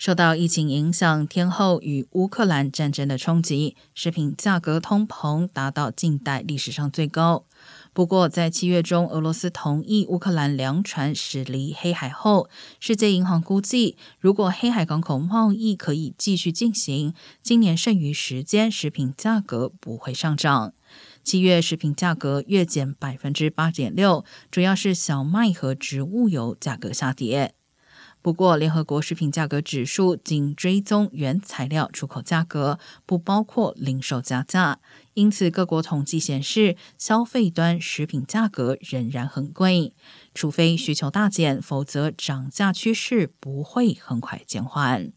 受到疫情影响，天后与乌克兰战争的冲击，食品价格通膨达到近代历史上最高。不过，在七月中，俄罗斯同意乌克兰粮船驶离黑海后，世界银行估计，如果黑海港口贸易可以继续进行，今年剩余时间食品价格不会上涨。七月食品价格月减百分之八点六，主要是小麦和植物油价格下跌。不过，联合国食品价格指数仅追踪原材料出口价格，不包括零售加价。因此，各国统计显示，消费端食品价格仍然很贵。除非需求大减，否则涨价趋势不会很快减缓。